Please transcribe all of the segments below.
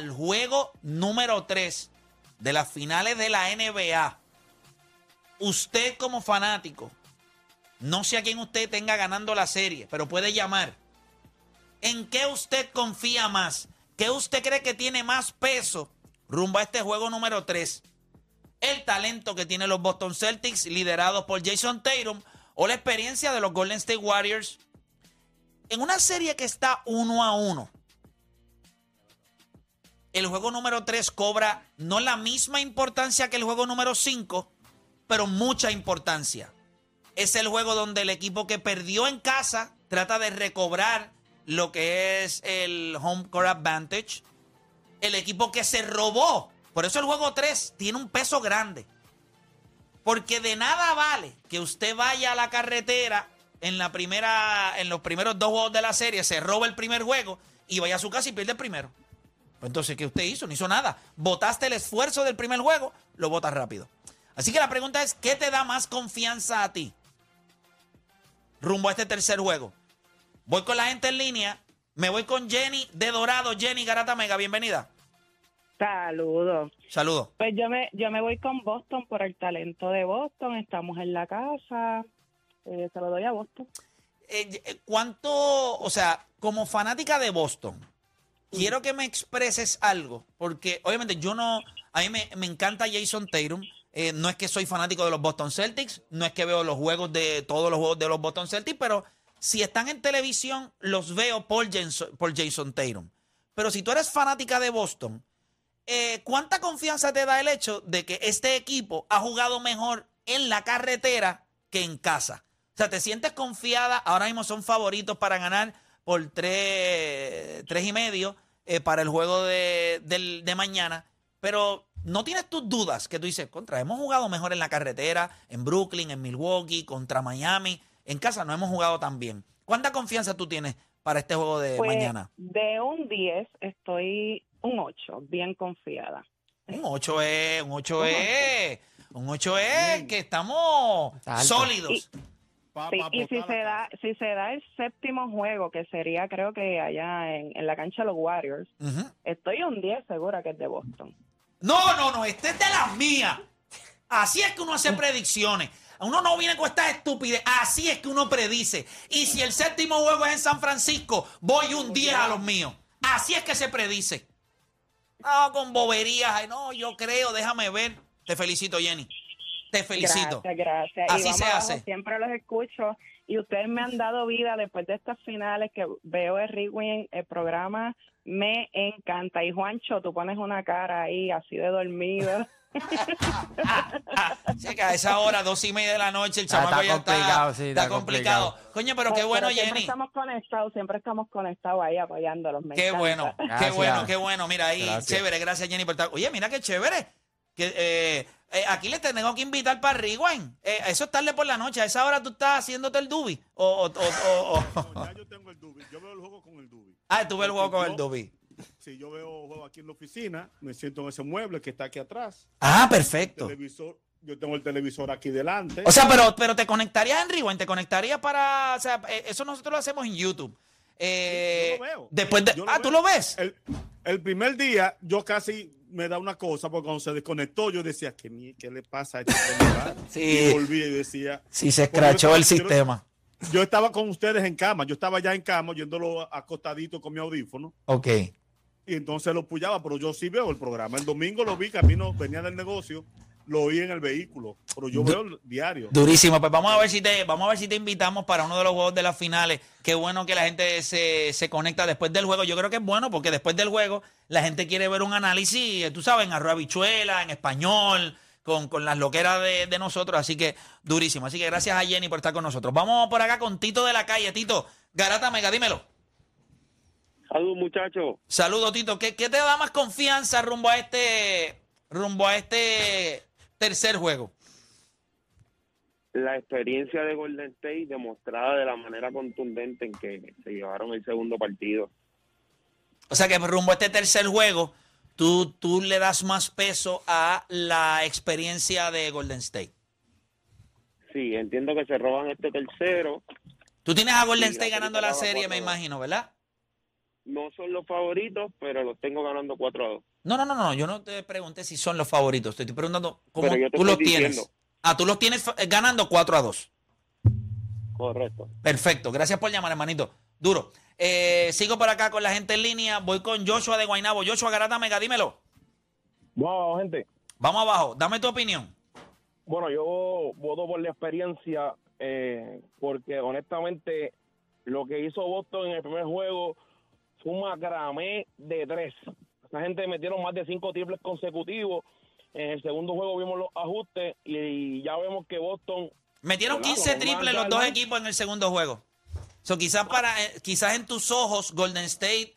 al juego número 3 de las finales de la NBA, usted como fanático, no sé a quién usted tenga ganando la serie, pero puede llamar. ¿En qué usted confía más? ¿Qué usted cree que tiene más peso rumbo a este juego número 3? ¿El talento que tienen los Boston Celtics liderados por Jason Tatum o la experiencia de los Golden State Warriors? En una serie que está uno a uno, el juego número 3 cobra no la misma importancia que el juego número 5, pero mucha importancia. Es el juego donde el equipo que perdió en casa trata de recobrar lo que es el home court advantage. El equipo que se robó. Por eso el juego 3 tiene un peso grande. Porque de nada vale que usted vaya a la carretera en la primera, en los primeros dos juegos de la serie, se roba el primer juego y vaya a su casa y pierde el primero. Pues entonces, ¿qué usted hizo? No hizo nada. Votaste el esfuerzo del primer juego, lo votas rápido. Así que la pregunta es, ¿qué te da más confianza a ti? Rumbo a este tercer juego. Voy con la gente en línea. Me voy con Jenny de Dorado. Jenny Garata Mega, bienvenida. Saludos. Saludos. Pues yo me, yo me voy con Boston por el talento de Boston. Estamos en la casa. Eh, se lo doy a Boston. Eh, eh, ¿Cuánto, o sea, como fanática de Boston, quiero que me expreses algo, porque obviamente yo no, a mí me, me encanta Jason Tatum. Eh, no es que soy fanático de los Boston Celtics, no es que veo los juegos de todos los juegos de los Boston Celtics, pero si están en televisión, los veo por Jason, por Tatum. Pero si tú eres fanática de Boston, eh, ¿cuánta confianza te da el hecho de que este equipo ha jugado mejor en la carretera que en casa? O sea, ¿te sientes confiada? Ahora mismo son favoritos para ganar por tres, tres y medio eh, para el juego de, del- de mañana. Pero no tienes tus dudas que tú dices, contra, hemos jugado mejor en la carretera, en Brooklyn, en Milwaukee, contra Miami. En casa no hemos jugado tan bien. ¿Cuánta confianza tú tienes para este juego de Pues, mañana? de un 10 estoy un 8, bien confiada. Un 8 es, un 8 es, un 8 es que estamos alto. Sí, y si se da si se da el séptimo juego, que sería creo que allá en, en la cancha de los Warriors, estoy un 10 segura que es de Boston. No, no, no, este es de las mías. Así es que uno hace predicciones. Uno no viene con estas estupidez. Así es que uno predice. Y si el séptimo juego es en San Francisco, voy un 10 a los míos. Así es que se predice. No, con boberías. Ay, no, yo creo, déjame ver. Te felicito, Jenny. Te felicito. Gracias, gracias. Así y vamos se abajo, hace. Siempre los escucho y ustedes me han dado vida después de estas finales que veo el Rewind, el programa me encanta. Y Juancho, tú pones una cara ahí así de dormido. Que a esa hora, dos y media de la noche, el Está- chamaco está ya complicado, está, sí, está está complicado. Coño, pero qué bueno, siempre Jenny. estamos conectados, siempre estamos conectados ahí apoyándolos. me Qué encanta. bueno, qué bueno, qué bueno. Mira ahí, Gracias. chévere, gracias Jenny por estar. Oye, mira qué chévere. Que, eh, eh, aquí le tengo que invitar para Rewind. Eh, eso es tarde por la noche. A esa hora tú estás haciéndote el dubi. O, o, o, o- No, ya yo tengo el Dubi. Yo veo el juego con el Dubi. Ah, tú ves el juego con el dubi. Si yo veo juego aquí en la oficina, me siento en ese mueble que está aquí atrás. Ah, perfecto. Televisor, yo tengo el televisor aquí delante. O sea, pero, pero te conectarías en Rewind, te conectarías para. O sea, eh, eso nosotros lo hacemos en YouTube. Eh, yo lo veo. Después de. Yo lo ah, veo. ¿tú lo ves? el, el primer día yo casi me da una cosa porque cuando se desconectó yo decía, ¿qué, qué le pasa a este? Sí. Y volví y decía, Sí, se escrachó el yo- sistema. yo estaba con ustedes en cama, yo estaba ya en cama yéndolo acostadito con mi audífono Ok. y entonces lo puyaba, pero yo sí veo el programa. El domingo lo vi, camino, venía del negocio, lo oí en el vehículo, pero yo Du- veo el diario. Durísimo, pues vamos a ver si te, vamos a ver si te invitamos para uno de los juegos de las finales. Qué bueno que la gente se, se conecta después del juego. Yo creo que es bueno porque después del juego la gente quiere ver un análisis, tú sabes, en arroz habichuela, en español, con, con las loqueras de, de nosotros. Así que durísimo. Así que gracias a Jenny por estar con nosotros. Vamos por acá con Tito de la calle. Tito, Garata Mega, dímelo. Saludos, muchachos. Saludos, Tito. ¿Qué, qué te da más confianza rumbo a este rumbo a este tercer juego? La experiencia de Golden State demostrada de la manera contundente en que se llevaron el segundo partido. O sea que rumbo a este tercer juego, tú, tú le das más peso a la experiencia de Golden State. Sí, entiendo que se roban este tercero Tú tienes a Golden State ganando la serie, me imagino, ¿verdad? no son los favoritos, pero los tengo ganando 4 a 2. No, no, no, no. Yo no te pregunté si son los favoritos. Te estoy preguntando cómo Pero tú los tienes. Ah, tú los tienes eh, ganando 4 a 2. Correcto. Perfecto. Gracias por llamar, hermanito. Duro. Eh, sigo por acá con la gente en línea. Voy con Joshua de Guaynabo. Joshua Garata Mega, dímelo. Bueno, gente. Vamos abajo. Dame tu opinión. Bueno, yo voto por la experiencia eh, porque honestamente lo que hizo Boston en el primer juego fue un macramé de tres. Esa gente metieron más de cinco triples consecutivos. En el segundo juego vimos los ajustes y ya vemos que Boston Metieron Claro, 15 normal, triples los dos equipos en el segundo juego. So, quizás, para, eh, quizás en tus ojos Golden State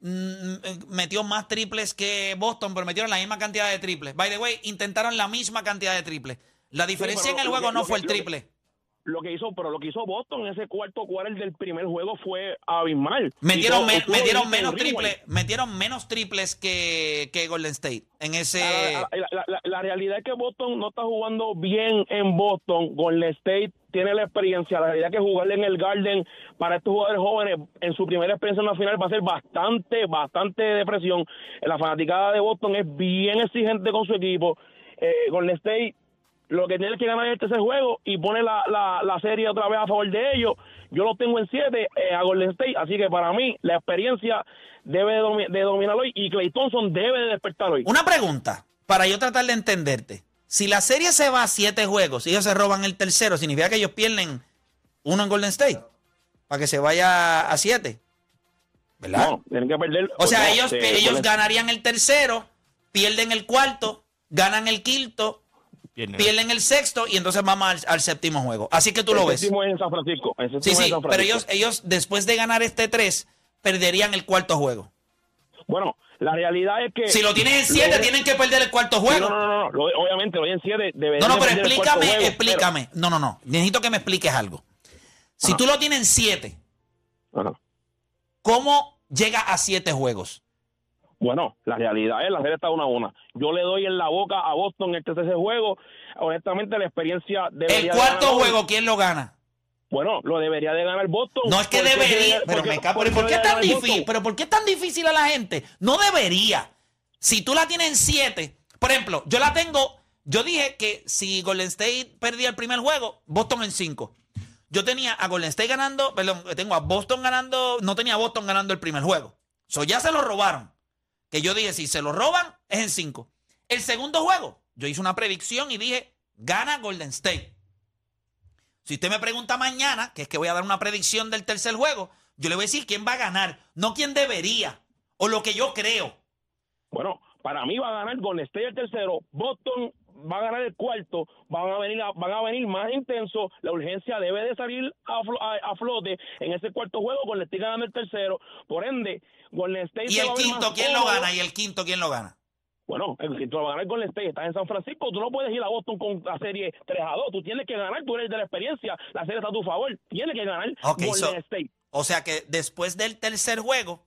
mm, eh, metió más triples que Boston, pero metieron la misma cantidad de triples. By the way, intentaron la misma cantidad de triples. La diferencia en el juego que- no fue que- el triple. Lo que hizo, pero lo que hizo Boston en ese cuarto cuarto del primer juego fue abismal. Metieron, me- metieron en menos triples, metieron menos triples que, que Golden State en ese. La, la- la- la- la realidad es que Boston no está jugando bien en Boston. Golden State tiene la experiencia. La realidad es que jugarle en el Garden para estos jugadores jóvenes en su primera experiencia en la final va a ser bastante, bastante de presión. La fanaticada de Boston es bien exigente con su equipo. Eh, Golden State lo que tiene que ganar es tercer juego y pone la, la, la serie otra vez a favor de ellos. Yo lo tengo en 7 a Golden State, así que para mí la experiencia debe de, domi- de dominar hoy y Clay Thompson debe de despertar hoy. Una pregunta, para yo tratar de entenderte. Si la serie se va a siete juegos y ellos se roban el tercero, significa que ellos pierden uno en Golden State. Para que se vaya a siete. ¿Verdad? No, tienen que perder. O sea, no, ellos, se- ellos ganarían el tercero, pierden el cuarto, ganan el quinto, Pierden. pierden el sexto y entonces vamos al, al séptimo juego. Así que tú lo el ves. séptimo es en San Francisco. el séptimo Sí, en sí, pero ellos, ellos después de ganar este tres, perderían el cuarto juego. Bueno, la realidad es que. Si lo tienen en siete, Lo- tienen que perder el cuarto juego. No, no, no, no, lo- obviamente lo en 7 debe No, no, pero explícame, juego, explícame. No, no, no. Necesito que me expliques algo. Si Ajá. tú lo tienes en siete, pero- Ajá. ¿cómo llega a siete juegos? Bueno, la realidad es la serie está una a una. Yo le doy en la boca a Boston en este juego. Honestamente, la experiencia El debería cuarto juego, ¿quién lo gana? Bueno, lo debería de ganar Boston. No es que debería, debe- pero porque- me cago, ¿pero porque ¿por qué es tan difícil? Pero ¿por qué es tan difícil a la gente? No debería. Si tú la tienes en siete, por ejemplo, yo la tengo, yo dije que si Golden State perdía el primer juego, Boston en cinco. Yo tenía a Golden State ganando, perdón, tengo a Boston ganando, no tenía a Boston ganando el primer juego. So ya se lo robaron. Que yo dije, si se lo roban, es en cinco. El segundo juego, yo hice una predicción y dije, gana Golden State. Si usted me pregunta mañana, que es que voy a dar una predicción del tercer juego, yo le voy a decir quién va a ganar, no quién debería, o lo que yo creo. Bueno, para mí va a ganar Golden State el tercero, Boston va a ganar el cuarto, van a venir a- van a venir más intensos, la urgencia debe de salir a, flo- a- a flote en ese cuarto juego, Golden State ganando el tercero, por ende, Golden State Y el va quinto, ¿quién lo cómodo. gana? Y el quinto, ¿quién lo gana? Bueno, el quinto lo va a ganar Golden State, estás en San Francisco, tú no puedes ir a Boston con la serie 3 a 2, tú tienes que ganar, tú eres de la experiencia, la serie está a tu favor, tienes que ganar Ok, Golden so- State. O sea que después del tercer juego,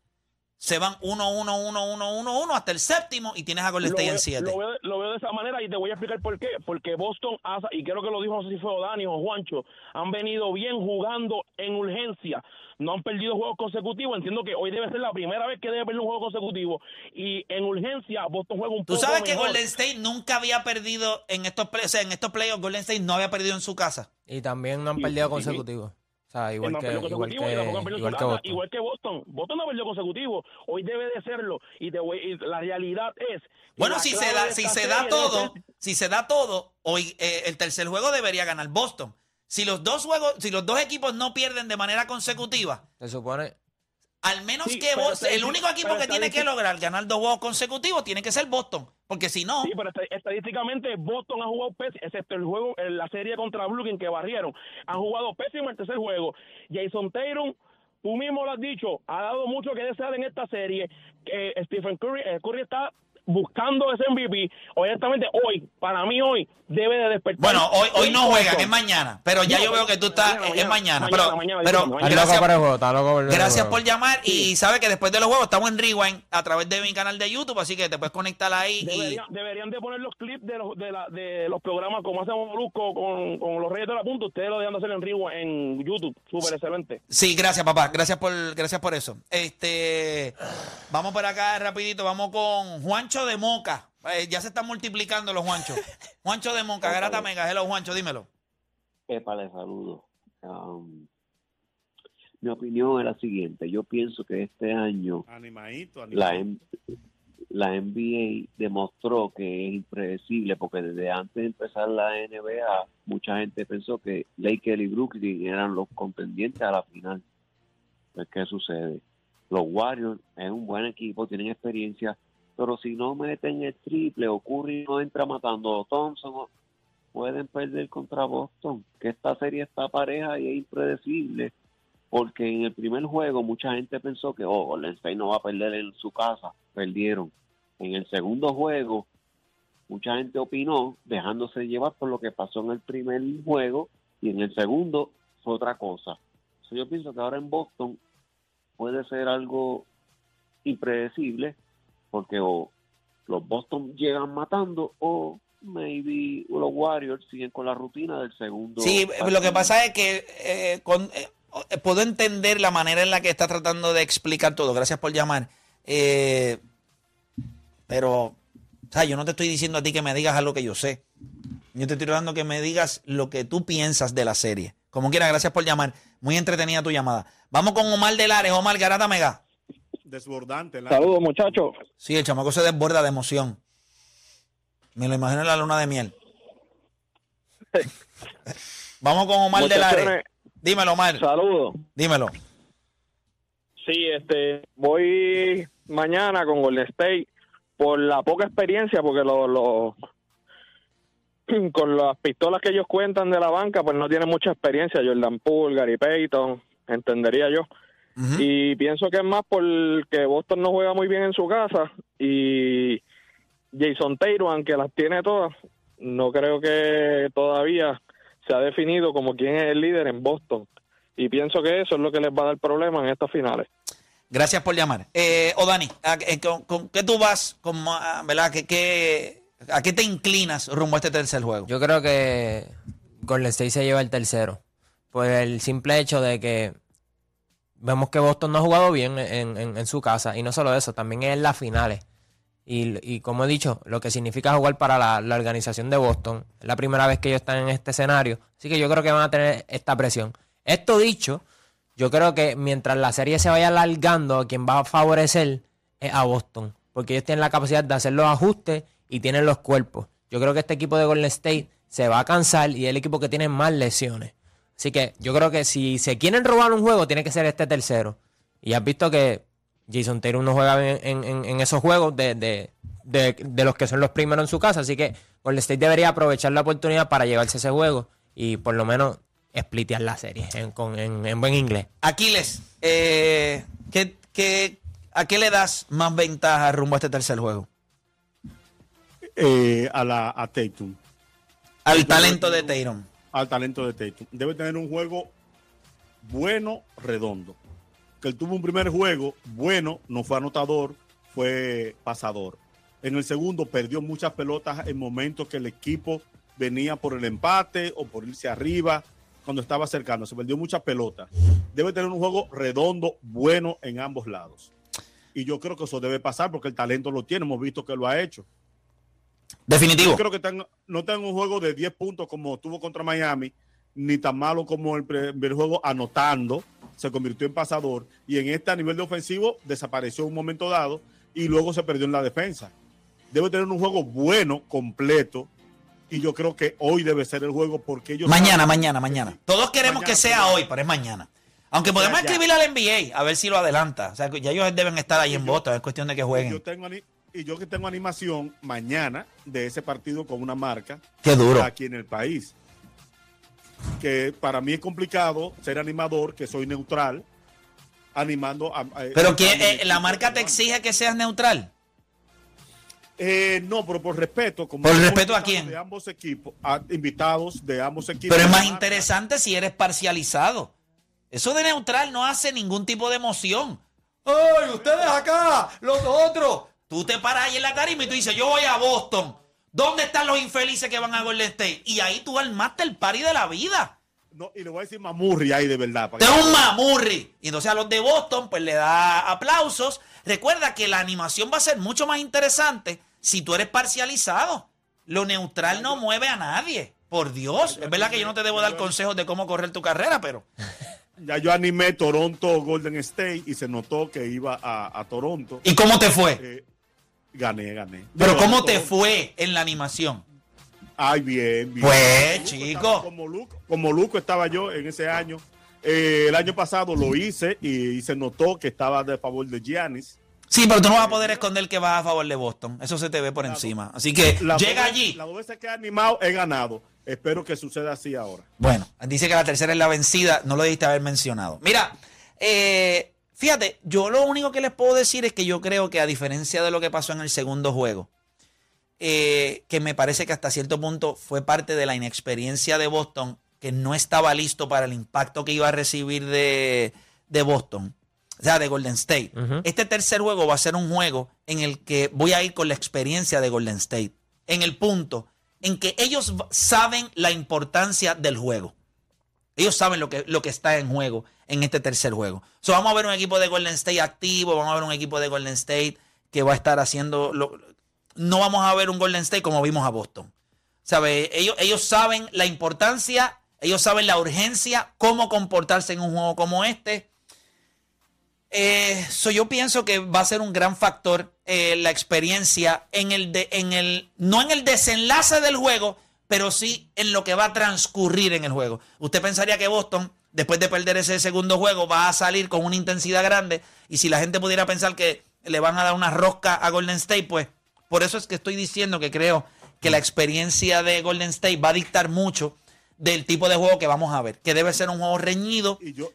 se van 1, 1, 1, 1, 1, 1 hasta el séptimo y tienes a Golden State en 7. lo, veo, lo veo de esa manera y te voy a explicar por qué. Porque Boston, hace- y creo que lo dijo, no sé si fue Dani o Juancho, han venido bien jugando en urgencia. No han perdido juegos consecutivos. Entiendo que hoy debe ser la primera vez que debe perder un juego consecutivo. Y en urgencia, Boston juega un Tú poco sabes que mejor. Golden State nunca había perdido en estos play, o sea, en estos playoffs, Golden State no había perdido en su casa. Y también no han Sí, perdido sí, sí. Sea, Que igual que, igual que, igual que Boston. igual que Boston. Boston no ha perdido consecutivo. Hoy debe de serlo. Y, te voy- y la realidad es. que Bueno, si se da, si se da todo, ser- si se da todo, hoy eh, el tercer juego debería ganar Boston. Si los dos juegos, si los dos equipos no pierden de manera consecutiva, Se supone. Al menos Sí, que Boston, el único equipo que tiene que lograr ganar dos juegos consecutivos tiene que ser Boston, porque si no, Sí, pero est- estadísticamente Boston ha jugado pésimo, excepto el juego, en la serie contra Brooklyn que barrieron. Han jugado pésimo el tercer juego. Jason Tatum, tú mismo lo has dicho, ha dado mucho que desear en esta serie. Que Stephen Curry, eh, Curry está buscando ese MVP. Honestamente, hoy, para mí hoy, debe de despertar. Bueno, hoy, hoy no juegan, es mañana. Pero ya No, yo veo que tú estás, mañana, es mañana. mañana, Pero, mañana, pero mañana. Está loco gracias, por juego, gracias llamar y sabe que después de los juegos estamos en Rewind a través de mi canal de YouTube, así que te puedes conectar ahí y... Deberían, de poner los clips de los, de, la, de los programas como hacemos Molusco con, con los Reyes de la Punta. Ustedes lo dejan de hacer en Rivo en YouTube. Súper excelente. Sí, gracias, papá. Gracias por, gracias por eso. Este, vamos por acá rapidito. Vamos con Juancho de Moca. Eh, ya se están multiplicando los Juanchos. Juancho de Moca, Garata Mega. Hello, Juancho, dímelo. Epa, le saludo. Um, mi opinión es la siguiente. Yo pienso que este año Animadito, animadito. La NBA demostró que es impredecible porque desde antes de empezar la NBA mucha gente pensó que Lakers y Brooklyn eran los contendientes a la final. Pues, ¿Qué sucede? Los Warriors es un buen equipo, tienen experiencia, pero si no meten el triple o Curry no entra matando a Thompson, pueden perder contra Boston. Que esta serie está pareja y es impredecible porque en el primer juego mucha gente pensó que oh, Golden State no va a perder en su casa, perdieron. En el segundo juego mucha gente opinó dejándose llevar por lo que pasó en el primer juego y en el segundo fue otra cosa. So, yo pienso que ahora en Boston puede ser algo impredecible porque o los Boston llegan matando o maybe los Warriors siguen con la rutina del segundo. Sí, lo que pasa es que eh, con- eh, eh, puedo entender la manera en la que está tratando de explicar todo. Gracias por llamar. Eh, pero, o sea, yo no te estoy diciendo a ti que me digas algo que yo sé. Yo te estoy dando que me digas lo que tú piensas de la serie. Como quiera, gracias por llamar. Muy entretenida tu llamada. Vamos con Omar de Lares. Omar Garata Mega. Desbordante. la- Saludos, muchachos. Sí, el chamaco se desborda de emoción. Me lo imagino en la luna de miel. Vamos con Omar de Lares. Muchachones, Dímelo, Omar. Saludos. Dímelo. Sí, este, voy mañana con Golden State por la poca experiencia, porque lo, lo- con las pistolas que ellos cuentan de la banca, pues no tienen mucha experiencia. Jordan Poole, Gary Payton, entendería yo. Y pienso que es más porque Boston no juega muy bien en su casa y Jason Taylor, aunque las tiene todas, no creo que todavía se ha definido como quién es el líder en Boston. Y pienso que eso es lo que les va a dar problemas en estas finales. Gracias por llamar. Eh, o Dani, ¿a, eh, con, con qué tú vas? Con, ¿verdad? ¿Qué, qué, ¿A qué te inclinas rumbo a este tercer juego? Yo creo que Golden State se lleva el tercero. Por el simple hecho de que vemos que Boston no ha jugado bien en, en- su casa. Y no solo eso, también en las finales. Y, y como he dicho, lo que significa jugar para la, la organización de Boston. Es la primera vez que ellos están en este escenario. Así que yo creo que van a tener esta presión. Esto dicho, yo creo que mientras la serie se vaya alargando, quien va a favorecer es a Boston. Porque ellos tienen la capacidad de hacer los ajustes y tienen los cuerpos. Yo creo que este equipo de Golden State se va a cansar y es el equipo que tiene más lesiones. Así que yo creo que si se quieren robar un juego, tiene que ser este tercero. Y has visto que Jason Taylor no juega bien en, en- en esos juegos de, de- de- de los que son los primeros en su casa. Así que Golden State debería aprovechar la oportunidad para llevarse ese juego y por lo menos splitear la serie en, con- en- en buen inglés. Aquiles, eh, ¿qué, qué, ¿a qué le das más ventaja rumbo a este tercer juego? eh, a la a Tatum, Al talento de Tatum. Al talento de Tatum. Debe tener un juego bueno, redondo. Que él tuvo un primer juego bueno, no fue anotador, fue pasador. En el segundo perdió muchas pelotas en momentos que el equipo venía por el empate o por irse arriba cuando estaba acercando. Se perdió muchas pelotas. Debe tener un juego redondo, bueno en ambos lados. Y yo creo que eso debe pasar porque el talento lo tiene. Hemos visto que lo ha hecho. Definitivo. Yo creo que no tenga un juego de 10 puntos como tuvo contra Miami, ni tan malo como el primer juego anotando, se convirtió en pasador y en este a nivel de ofensivo desapareció en un momento dado y luego se perdió en la defensa. Debe tener un juego bueno, completo y yo creo que hoy debe ser el juego porque ellos... Mañana, mañana, mañana. Todos queremos Mañana, que sea mañana. hoy, pero es mañana. Aunque podemos escribirle al NBA a ver si lo adelanta. O sea, ya ellos deben estar ahí en yo- Boston. Es cuestión de que yo, jueguen. tengo, ani- y yo que tengo animación mañana de ese partido con una marca Qué duro. aquí en el país. Que para mí es complicado ser animador, que soy neutral, animando a... a- Pero que eh, la marca te exige que seas neutral. Eh, no, pero por respeto. Como ¿Por respeto a quién? De ambos equipos, a- invitados de ambos equipos. Pero es más interesante si eres parcializado. Eso de neutral no hace ningún tipo de emoción. ¡Ay, ustedes acá! ¡Los otros! Tú te paras ahí en la tarima y tú dices, yo voy a Boston. ¿Dónde están los infelices que van a Golden State? Y ahí tú armaste el party de la vida. No, y le voy a decir Mamurri ahí de verdad. Usted que- es un mamurri. Y entonces a los de Boston, pues le da aplausos. Recuerda que la animación va a ser mucho más interesante si tú eres parcializado. Lo neutral no mueve a nadie. Por Dios. Es verdad que yo no te debo dar consejos de cómo correr tu carrera, pero. Ya yo animé Toronto Golden State y se notó que iba a, a Toronto. ¿Y cómo te fue? Eh, gané, gané. Pero Digo, ¿cómo te fue en la animación? Ay, bien, bien. Pues, Luco chico. estaba Como Luco, como Luco estaba yo en ese año. Eh, el año pasado lo hice y, se notó que estaba de favor de Giannis. Sí, pero tú no vas a poder esconder que vas a favor de Boston. Eso se te ve por encima. Así que La llega allí. Las dos veces que he animado he ganado. Espero que suceda así ahora. Bueno, dice que la tercera es la vencida. No lo debiste haber mencionado. Mira, eh, fíjate, yo lo único que les puedo decir es que yo creo que a diferencia de lo que pasó en el segundo juego, eh, que me parece que hasta cierto punto fue parte de la inexperiencia de Boston, que no estaba listo para el impacto que iba a recibir de, de Boston, o sea, de Golden State. Este tercer juego va a ser un juego en el que voy a ir con la experiencia de Golden State, en el punto en que ellos saben la importancia del juego. Ellos saben lo que, lo que está en juego en este tercer juego. So, vamos a ver un equipo de Golden State activo, vamos a ver un equipo de Golden State que va a estar haciendo... Lo, no vamos a ver un Golden State como vimos a Boston. ¿Sabe? Ellos, ellos saben la importancia, ellos saben la urgencia, cómo comportarse en un juego como este. Eh, so yo pienso que va a ser un gran factor eh, la experiencia en el de, en el, no en el desenlace del juego, pero sí en lo que va a transcurrir en el juego. Usted pensaría que Boston, después de perder ese segundo juego, va a salir con una intensidad grande. Y si la gente pudiera pensar que le van a dar una rosca a Golden State, pues por eso es que estoy diciendo que creo que la experiencia de Golden State va a dictar mucho del tipo de juego que vamos a ver, que debe ser un juego reñido Y yo,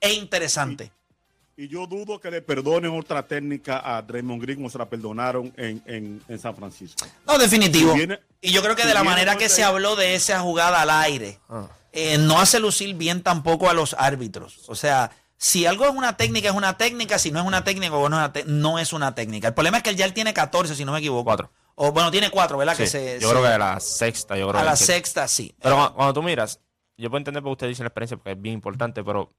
e interesante. y yo dudo que le perdonen otra técnica a Draymond Green como se la perdonaron en, en, en San Francisco. No, definitivo. Si viene- y yo creo que si de la manera que se habló de esa jugada al aire, Ah. Eh, no hace lucir bien tampoco a los árbitros. O sea, si algo es una técnica, es una técnica. Si no es una técnica, no es una te- no es una técnica. El problema es que él ya él tiene 14, si no me equivoco. Cuatro. O bueno, tiene cuatro, ¿verdad? que Sí, se, yo se- creo que a la sexta, yo creo a que la sexta, sí. Pero cuando, cuando tú miras, yo puedo entender por usted dice la experiencia, porque es bien importante, pero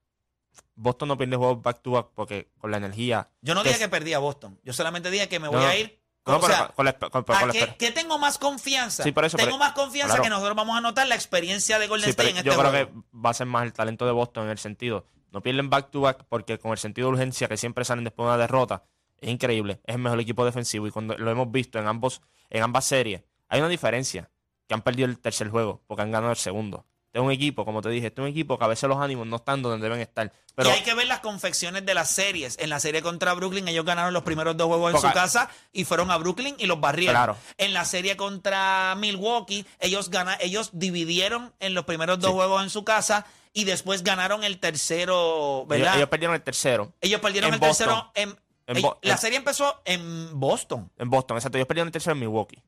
Boston no pierde juegos back to back porque con la energía. Yo no dije es- que perdí a Boston. Yo solamente dije que me voy a ir. No, o pero sea, con la, con- con ¿a la qué, tengo más confianza? Sí, por eso, tengo pero- más confianza claro. que nosotros vamos a notar la experiencia de Golden Sí, State en yo este creo juego. que va a ser más el talento de Boston en el sentido. No pierden back to back porque con el sentido de urgencia que siempre salen después de una derrota, es increíble. Es el mejor equipo defensivo y cuando lo hemos visto en ambos, en ambas series, hay una diferencia. Que han perdido el tercer juego porque han ganado el segundo. Este es un equipo, como te dije, este es un equipo que a veces los ánimos no están donde deben estar. Pero y hay que ver las confecciones de las series. En la serie contra Brooklyn, ellos ganaron los primeros dos juegos en su casa y fueron a Brooklyn y los barrieron. Claro. En la serie contra Milwaukee, ellos gana, ellos dividieron en los primeros dos Sí. juegos en su casa y después ganaron el tercero, ellos, ¿verdad? ellos Ellos, perdieron el tercero perdieron en el Boston. tercero en, En la serie empezó en Boston. en Boston. Exacto, ellos perdieron el tercero en Milwaukee.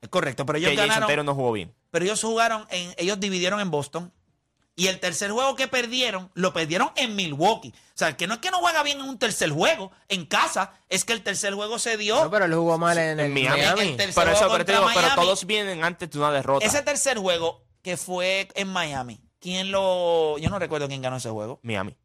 Es correcto, pero ellos Que Jason ganaron. Taylor no jugó bien. Pero ellos jugaron en, ellos dividieron en Boston. Y el tercer juego que perdieron, lo perdieron en Milwaukee. O sea, que no es que no juega bien en un tercer juego en casa, es que el tercer juego se dio. No, pero él jugó mal en, En el Miami. Miami. El Pero, eso, pero, digo, todos vienen antes de una derrota. Ese tercer juego que fue en Miami, ¿quién lo.? Yo no recuerdo quién ganó ese juego. Miami.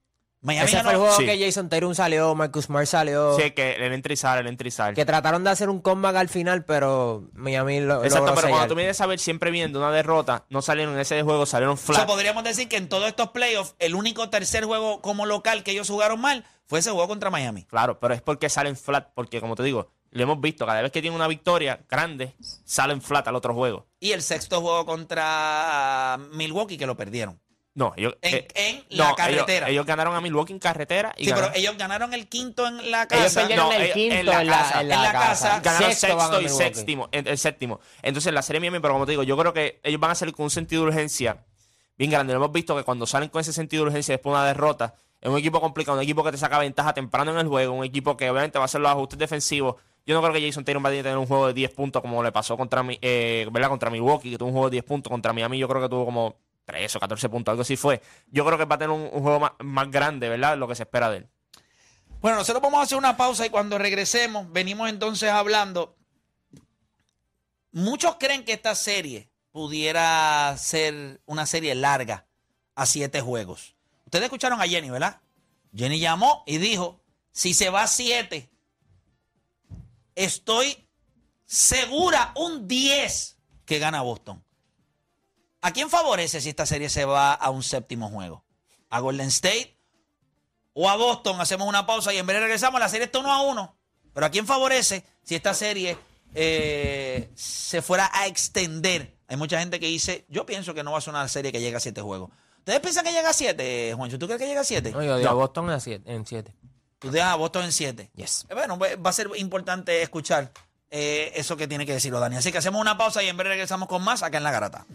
Miami Ese ganó. fue el juego Sí. que Jason Tatum salió, Marcus Smart salió. Sí, que el entra y sale, el entra y sale. Que trataron de hacer un comeback al final, pero Miami lo Exacto, logró pero cuando sellar. tú vienes a ver siempre viendo una derrota, no salieron en ese juego, salieron O flat. sea, podríamos decir que en todos estos playoffs, el único tercer juego como local que ellos jugaron mal fue ese juego contra Miami. Claro, pero es porque salen flat, porque como te digo, lo hemos visto, cada vez que tienen una victoria grande, salen flat al otro juego. Y el sexto juego contra Milwaukee que lo perdieron. No, ellos, En- eh, en no, la carretera. Ellos, ellos ganaron a Milwaukee en carretera y Sí, pero ellos ganaron el quinto en la Ellos casa. perdieron No, el ellos- quinto en en la casa. en la En la casa. casa. ganaron Sexto sexto y séptimo, el, el séptimo. Entonces la serie Miami, pero como te digo, yo creo que ellos van a salir con un sentido de urgencia bien grande. Lo hemos visto que cuando salen con ese sentido de urgencia después de una derrota, es un equipo complicado, un equipo que te saca ventaja temprano en el juego, un equipo que obviamente va a hacer los ajustes defensivos Yo no creo que Jason Tatum va a tener un juego de 10 puntos como le pasó contra, mi, eh, ¿verdad? contra Milwaukee, que tuvo un juego de 10 puntos. Contra Miami yo creo que tuvo como 3 o 14 puntos, algo así fue. Yo creo que va a tener un, juego más, más grande, ¿verdad? Lo que se espera de él. Bueno, nosotros vamos a hacer una pausa y cuando regresemos, venimos entonces hablando. Muchos creen que esta serie pudiera ser una serie larga a siete juegos. Ustedes escucharon a Jenny, ¿verdad? Jenny llamó y dijo, si se va a siete, estoy segura un 10 que gana Boston. ¿A quién favorece si esta serie se va a un séptimo juego? ¿A Golden State o a Boston? Hacemos una pausa y en breve regresamos. La serie está uno a uno. Pero ¿a quién favorece si esta serie eh, se fuera a extender? Hay mucha gente que dice, yo pienso que no va a ser una serie que llegue a siete juegos. ¿Ustedes piensan que llega a siete, Juancho? ¿Tú crees que llega a siete? No, yo digo a Boston en 7. Tú dejas a Boston en 7. Yes. Bueno, pues, va a ser importante escuchar eh, eso que tiene que decirlo Dani. Así que hacemos una pausa y en breve regresamos con más acá en La Garata.